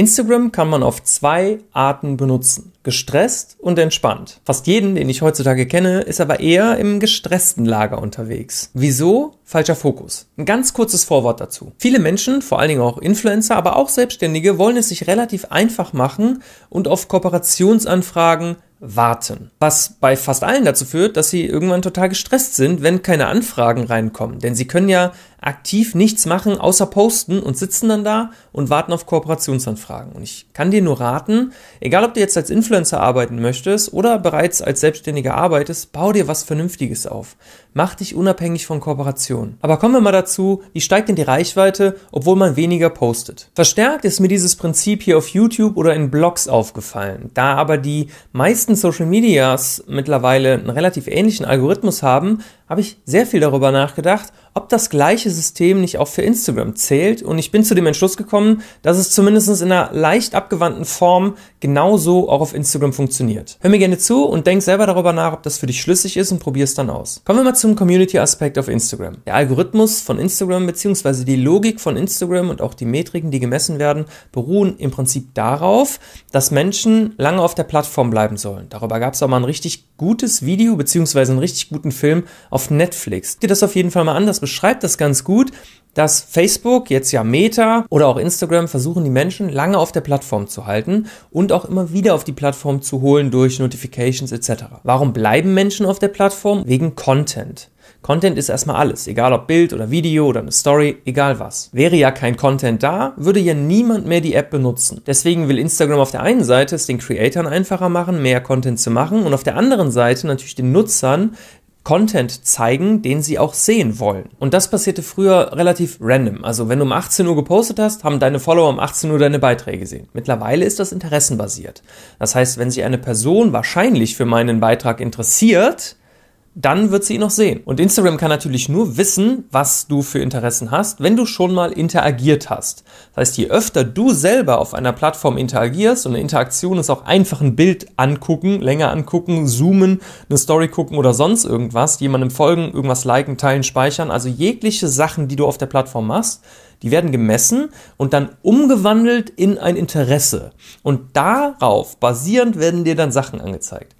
Instagram kann man auf zwei Arten benutzen. Gestresst und entspannt. Fast jeden, den ich heutzutage kenne, ist aber eher im gestressten Lager unterwegs. Wieso? Falscher Fokus. Ein ganz kurzes Vorwort dazu. Viele Menschen, vor allen Dingen auch Influencer, aber auch Selbstständige, wollen es sich relativ einfach machen und auf Kooperationsanfragen warten. Was bei fast allen dazu führt, dass sie irgendwann total gestresst sind, wenn keine Anfragen reinkommen. Denn sie können ja aktiv nichts machen, außer posten und sitzen dann da und warten auf Kooperationsanfragen. Und ich kann dir nur raten, egal ob du jetzt als Influencer arbeiten möchtest oder bereits als Selbstständiger arbeitest, bau dir was Vernünftiges auf. Mach dich unabhängig von Kooperationen. Aber kommen wir mal dazu, wie steigt denn die Reichweite, obwohl man weniger postet? Verstärkt ist mir dieses Prinzip hier auf YouTube oder in Blogs aufgefallen. Da aber die meisten Social Medias mittlerweile einen relativ ähnlichen Algorithmus haben, habe ich sehr viel darüber nachgedacht, ob das gleiche System nicht auch für Instagram zählt. Und ich bin zu dem Entschluss gekommen, dass es zumindest in einer leicht abgewandten Form genauso auch auf Instagram funktioniert. Hör mir gerne zu und denk selber darüber nach, ob das für dich schlüssig ist und probier es dann aus. Kommen wir mal zum Community-Aspekt auf Instagram. Der Algorithmus von Instagram bzw. die Logik von Instagram und auch die Metriken, die gemessen werden, beruhen im Prinzip darauf, dass Menschen lange auf der Plattform bleiben sollen. Darüber gab es auch mal ein richtig gutes Video bzw. einen richtig guten Film auf Netflix. Dir das auf jeden Fall mal an, beschreibt das ganz gut, dass Facebook, jetzt ja Meta oder auch Instagram versuchen, die Menschen lange auf der Plattform zu halten und auch immer wieder auf die Plattform zu holen durch Notifications etc. Warum bleiben Menschen auf der Plattform? Wegen Content. Content ist erstmal alles, egal ob Bild oder Video oder eine Story, egal was. Wäre ja kein Content da, würde ja niemand mehr die App benutzen. Deswegen will Instagram auf der einen Seite es den Creatoren einfacher machen, mehr Content zu machen und auf der anderen Seite natürlich den Nutzern Content zeigen, den sie auch sehen wollen. Und das passierte früher relativ random. Also wenn du um 18 Uhr gepostet hast, haben deine Follower um 18 Uhr deine Beiträge gesehen. Mittlerweile ist das interessenbasiert. Das heißt, wenn sich eine Person wahrscheinlich für meinen Beitrag interessiert, dann wird sie ihn noch sehen. Und Instagram kann natürlich nur wissen, was du für Interessen hast, wenn du schon mal interagiert hast. Das heißt, je öfter du selber auf einer Plattform interagierst, und eine Interaktion ist auch einfach ein Bild angucken, länger angucken, zoomen, eine Story gucken oder sonst irgendwas, jemandem folgen, irgendwas liken, teilen, speichern, also jegliche Sachen, die du auf der Plattform machst, die werden gemessen und dann umgewandelt in ein Interesse. Und darauf basierend werden dir dann Sachen angezeigt.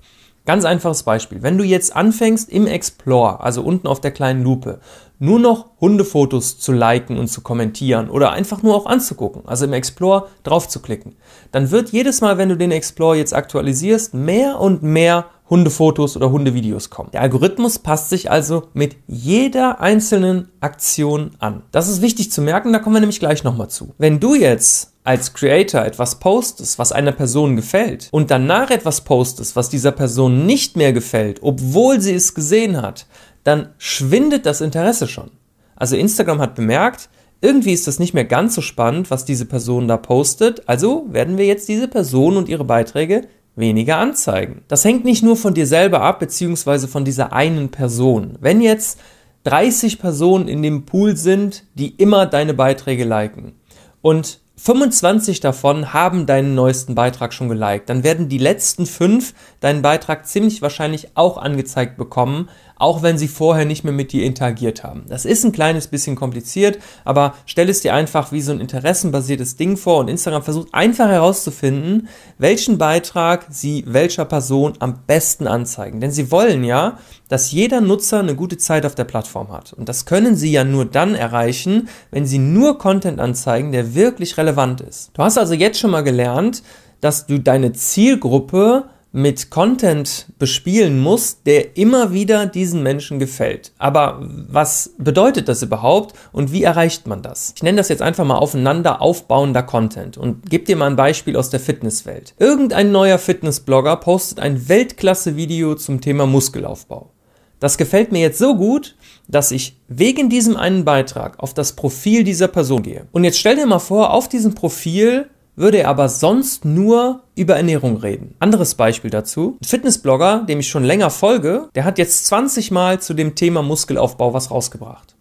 Ganz einfaches Beispiel. Wenn du jetzt anfängst im Explore, also unten auf der kleinen Lupe, nur noch Hundefotos zu liken und zu kommentieren oder einfach nur auch anzugucken, also im Explore drauf zu klicken, dann wird jedes Mal, wenn du den Explore jetzt aktualisierst, mehr und mehr Hundefotos oder Hundevideos kommen. Der Algorithmus passt sich also mit jeder einzelnen Aktion an. Das ist wichtig zu merken, da kommen wir nämlich gleich nochmal zu. Wenn du jetzt als Creator etwas postest, was einer Person gefällt und danach etwas postest, was dieser Person nicht mehr gefällt, obwohl sie es gesehen hat, dann schwindet das Interesse schon. Also Instagram hat bemerkt, irgendwie ist das nicht mehr ganz so spannend, was diese Person da postet, also werden wir jetzt diese Person und ihre Beiträge weniger anzeigen. Das hängt nicht nur von dir selber ab, beziehungsweise von dieser einen Person. Wenn jetzt 30 Personen in dem Pool sind, die immer deine Beiträge liken und 25 davon haben deinen neuesten Beitrag schon geliked. Dann werden die letzten fünf deinen Beitrag ziemlich wahrscheinlich auch angezeigt bekommen, auch wenn sie vorher nicht mehr mit dir interagiert haben. Das ist ein kleines bisschen kompliziert, aber stell es dir einfach wie so ein interessenbasiertes Ding vor und Instagram versucht einfach herauszufinden, welchen Beitrag sie welcher Person am besten anzeigen. Denn sie wollen ja, dass jeder Nutzer eine gute Zeit auf der Plattform hat. Und das können sie ja nur dann erreichen, wenn sie nur Content anzeigen, der wirklich relevant ist. Du hast also jetzt schon mal gelernt, dass du deine Zielgruppe mit Content bespielen muss, der immer wieder diesen Menschen gefällt. Aber was bedeutet das überhaupt und wie erreicht man das? Ich nenne das jetzt einfach mal aufeinander aufbauender Content und gebe dir mal ein Beispiel aus der Fitnesswelt. Irgendein neuer Fitnessblogger postet ein Weltklasse-Video zum Thema Muskelaufbau. Das gefällt mir jetzt so gut, dass ich wegen diesem einen Beitrag auf das Profil dieser Person gehe. Und jetzt stell dir mal vor, auf diesem Profil würde er aber sonst nur über Ernährung reden. Anderes Beispiel dazu. Ein Fitnessblogger, dem ich schon länger folge, der hat jetzt 20 Mal zu dem Thema Muskelaufbau was rausgebracht.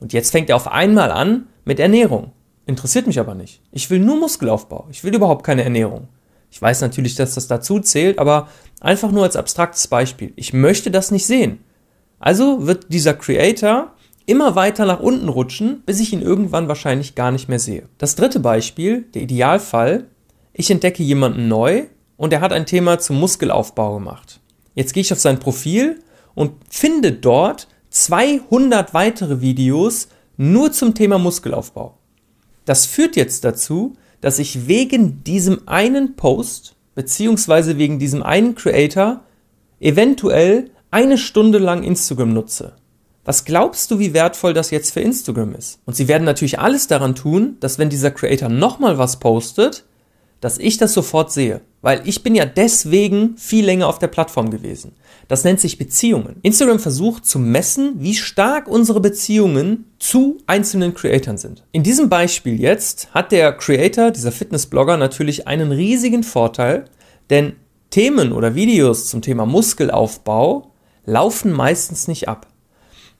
Und jetzt fängt er auf einmal an mit Ernährung. Interessiert mich aber nicht. Ich will nur Muskelaufbau. Ich will überhaupt keine Ernährung. Ich weiß natürlich, dass das dazu zählt, aber einfach nur als abstraktes Beispiel. Ich möchte das nicht sehen. Also wird dieser Creator immer weiter nach unten rutschen, bis ich ihn irgendwann wahrscheinlich gar nicht mehr sehe. Das dritte Beispiel, der Idealfall, ich entdecke jemanden neu und er hat ein Thema zum Muskelaufbau gemacht. Jetzt gehe ich auf sein Profil und finde dort 200 weitere Videos nur zum Thema Muskelaufbau. Das führt jetzt dazu, dass ich wegen diesem einen Post beziehungsweise wegen diesem einen Creator eventuell eine Stunde lang Instagram nutze. Was glaubst du, wie wertvoll das jetzt für Instagram ist? Und sie werden natürlich alles daran tun, dass wenn dieser Creator nochmal was postet, dass ich das sofort sehe. Weil ich bin ja deswegen viel länger auf der Plattform gewesen. Das nennt sich Beziehungen. Instagram versucht zu messen, wie stark unsere Beziehungen zu einzelnen Creatoren sind. In diesem Beispiel jetzt hat der Creator, dieser Fitnessblogger, natürlich einen riesigen Vorteil, denn Themen oder Videos zum Thema Muskelaufbau laufen meistens nicht ab.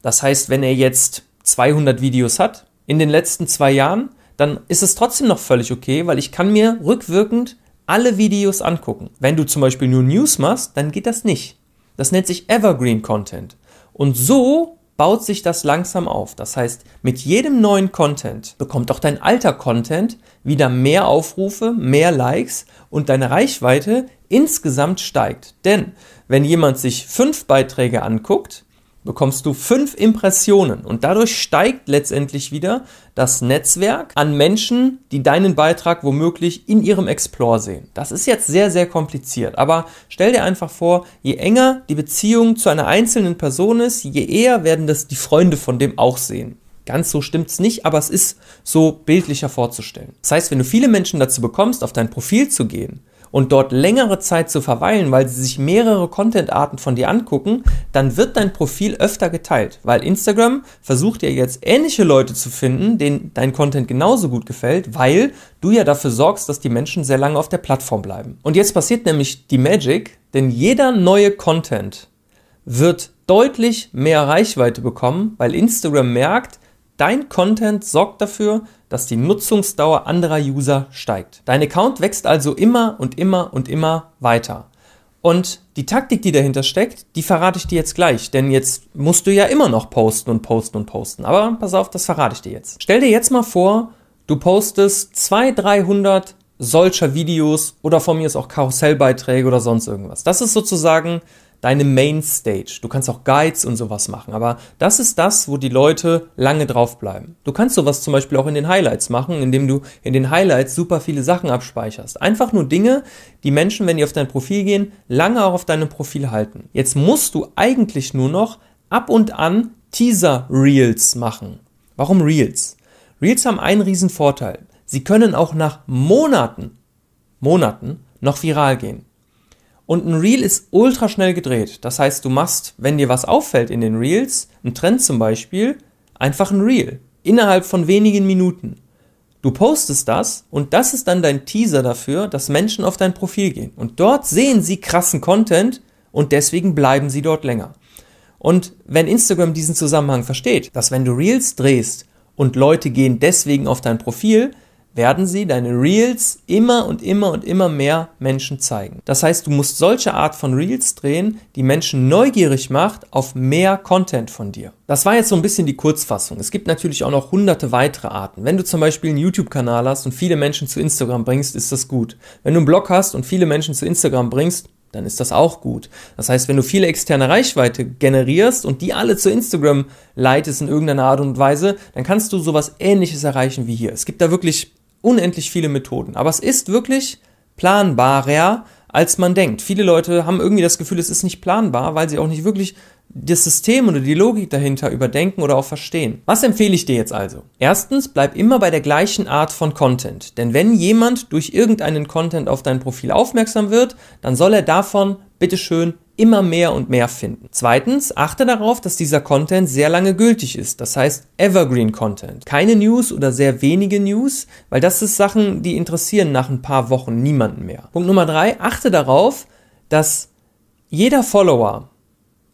Das heißt, wenn er jetzt 200 Videos hat in den letzten zwei Jahren, dann ist es trotzdem noch völlig okay, weil ich kann mir rückwirkend alle Videos angucken. Wenn du zum Beispiel nur News machst, dann geht das nicht. Das nennt sich Evergreen Content. Und so baut sich das langsam auf. Das heißt, mit jedem neuen Content bekommt auch dein alter Content wieder mehr Aufrufe, mehr Likes und deine Reichweite insgesamt steigt. Denn wenn jemand sich fünf Beiträge anguckt, bekommst du fünf Impressionen und dadurch steigt letztendlich wieder das Netzwerk an Menschen, die deinen Beitrag womöglich in ihrem Explore sehen. Das ist jetzt sehr, sehr kompliziert, aber stell dir einfach vor, je enger die Beziehung zu einer einzelnen Person ist, je eher werden das die Freunde von dem auch sehen. Ganz so stimmt's nicht, aber es ist so bildlicher vorzustellen. Das heißt, wenn du viele Menschen dazu bekommst, auf dein Profil zu gehen und dort längere Zeit zu verweilen, weil sie sich mehrere Content-Arten von dir angucken, dann wird dein Profil öfter geteilt, weil Instagram versucht ja jetzt ähnliche Leute zu finden, denen dein Content genauso gut gefällt, weil du ja dafür sorgst, dass die Menschen sehr lange auf der Plattform bleiben. Und jetzt passiert nämlich die Magic, denn jeder neue Content wird deutlich mehr Reichweite bekommen, weil Instagram merkt, Dein Content sorgt dafür, dass die Nutzungsdauer anderer User steigt. Dein Account wächst also immer und immer und immer weiter. Und die Taktik, die dahinter steckt, die verrate ich dir jetzt gleich, denn jetzt musst du ja immer noch posten und posten und posten. Aber pass auf, das verrate ich dir jetzt. Stell dir jetzt mal vor, du postest 200, 300 solcher Videos oder von mir ist auch Karussellbeiträge oder sonst irgendwas. Das ist sozusagen deine Main Stage. Du kannst auch Guides und sowas machen, aber das ist das, wo die Leute lange drauf bleiben. Du kannst sowas zum Beispiel auch in den Highlights machen, indem du in den Highlights super viele Sachen abspeicherst. Einfach nur Dinge, die Menschen, wenn die auf dein Profil gehen, lange auch auf deinem Profil halten. Jetzt musst du eigentlich nur noch ab und an Teaser Reels machen. Warum Reels? Reels haben einen riesen Vorteil. Sie können auch nach Monaten, Monaten noch viral gehen. Und ein Reel ist ultra schnell gedreht. Das heißt, du machst, wenn dir was auffällt in den Reels, ein Trend zum Beispiel, einfach ein Reel. Innerhalb von wenigen Minuten. Du postest das und das ist dann dein Teaser dafür, dass Menschen auf dein Profil gehen. Und dort sehen sie krassen Content und deswegen bleiben sie dort länger. Und wenn Instagram diesen Zusammenhang versteht, dass wenn du Reels drehst und Leute gehen deswegen auf dein Profil, werden sie deine Reels immer und immer und immer mehr Menschen zeigen. Das heißt, du musst solche Art von Reels drehen, die Menschen neugierig macht auf mehr Content von dir. Das war jetzt so ein bisschen die Kurzfassung. Es gibt natürlich auch noch hunderte weitere Arten. Wenn du zum Beispiel einen YouTube-Kanal hast und viele Menschen zu Instagram bringst, ist das gut. Wenn du einen Blog hast und viele Menschen zu Instagram bringst, dann ist das auch gut. Das heißt, wenn du viele externe Reichweite generierst und die alle zu Instagram leitest in irgendeiner Art und Weise, dann kannst du sowas ähnliches erreichen wie hier. Es gibt da wirklich unendlich viele Methoden. Aber es ist wirklich planbarer, als man denkt. Viele Leute haben irgendwie das Gefühl, es ist nicht planbar, weil sie auch nicht wirklich das System oder die Logik dahinter überdenken oder auch verstehen. Was empfehle ich dir jetzt also? Erstens, bleib immer bei der gleichen Art von Content. Denn wenn jemand durch irgendeinen Content auf dein Profil aufmerksam wird, dann soll er davon bitteschön immer mehr und mehr finden. Zweitens, achte darauf, dass dieser Content sehr lange gültig ist. Das heißt Evergreen Content. Keine News oder sehr wenige News, weil das ist Sachen, die interessieren nach ein paar Wochen niemanden mehr. Punkt Nummer drei, achte darauf, dass jeder Follower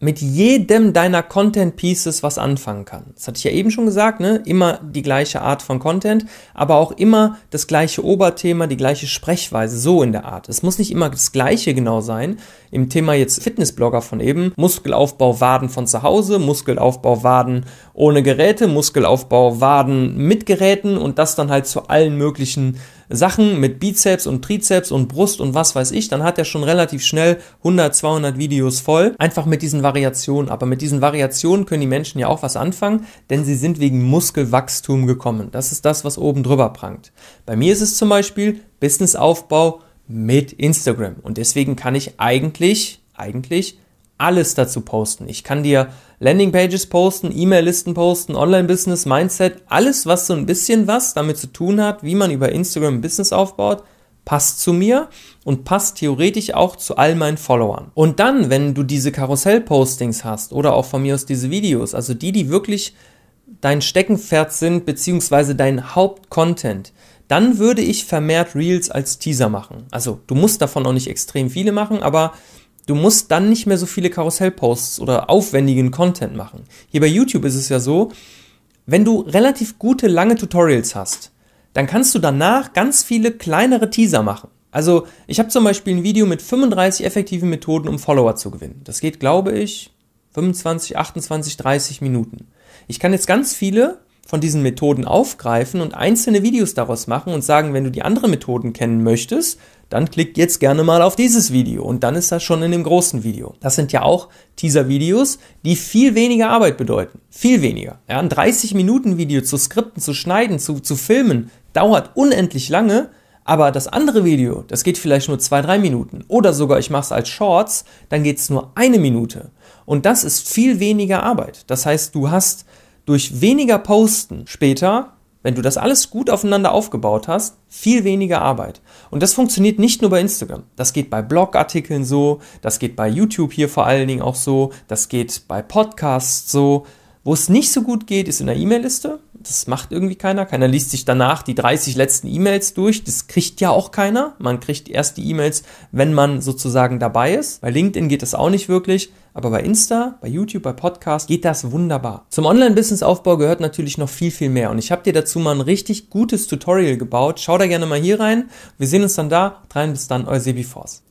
mit jedem deiner Content Pieces was anfangen kann. Das hatte ich ja eben schon gesagt, ne? Immer die gleiche Art von Content, aber auch immer das gleiche Oberthema, die gleiche Sprechweise, so in der Art. Es muss nicht immer das gleiche genau sein. Im Thema jetzt Fitnessblogger von eben, Muskelaufbau Waden von zu Hause, Muskelaufbau Waden ohne Geräte, Muskelaufbau Waden mit Geräten und das dann halt zu allen möglichen Sachen mit Bizeps und Trizeps und Brust und was weiß ich, dann hat er schon relativ schnell 100, 200 Videos voll. Einfach mit diesen Variationen. Aber mit diesen Variationen können die Menschen ja auch was anfangen, denn sie sind wegen Muskelwachstum gekommen. Das ist das, was oben drüber prangt. Bei mir ist es zum Beispiel Businessaufbau mit Instagram. Und deswegen kann ich eigentlich, eigentlich alles dazu posten. Ich kann dir Landingpages posten, E-Mail-Listen posten, Online-Business, Mindset, alles, was so ein bisschen was damit zu tun hat, wie man über Instagram ein Business aufbaut, passt zu mir und passt theoretisch auch zu all meinen Followern. Und dann, wenn du diese Karussell-Postings hast oder auch von mir aus diese Videos, also die, die wirklich dein Steckenpferd sind, beziehungsweise dein Hauptcontent, dann würde ich vermehrt Reels als Teaser machen. Also du musst davon auch nicht extrem viele machen, aber Du musst dann nicht mehr so viele Karussellposts oder aufwendigen Content machen. Hier bei YouTube ist es ja so, wenn du relativ gute lange Tutorials hast, dann kannst du danach ganz viele kleinere Teaser machen. Also ich habe zum Beispiel ein Video mit 35 effektiven Methoden, um Follower zu gewinnen. Das geht, glaube ich, 25, 28, 30 Minuten. Ich kann jetzt ganz viele von diesen Methoden aufgreifen und einzelne Videos daraus machen und sagen, wenn du die anderen Methoden kennen möchtest, dann klickt jetzt gerne mal auf dieses Video und dann ist das schon in dem großen Video. Das sind ja auch Teaser-Videos, die viel weniger Arbeit bedeuten. Viel weniger. Ja, ein 30 Minuten Video zu skripten, zu schneiden, zu, zu filmen, dauert unendlich lange, aber das andere Video, das geht vielleicht nur zwei, drei Minuten. Oder sogar ich mache es als Shorts, dann geht es nur eine Minute. Und das ist viel weniger Arbeit. Das heißt, du hast durch weniger Posten später, wenn du das alles gut aufeinander aufgebaut hast, viel weniger Arbeit. Und das funktioniert nicht nur bei Instagram. Das geht bei Blogartikeln so, das geht bei YouTube hier vor allen Dingen auch so, das geht bei Podcasts so. Wo es nicht so gut geht, ist in der E-Mail-Liste. Das macht irgendwie keiner. Keiner liest sich danach die 30 letzten E-Mails durch. Das kriegt ja auch keiner. Man kriegt erst die E-Mails, wenn man sozusagen dabei ist. Bei LinkedIn geht das auch nicht wirklich. Aber bei Insta, bei YouTube, bei Podcast geht das wunderbar. Zum Online-Business-Aufbau gehört natürlich noch viel, viel mehr. Und ich habe dir dazu mal ein richtig gutes Tutorial gebaut. Schau da gerne mal hier rein. Wir sehen uns dann da. Rein bis dann, euer Sebi Force.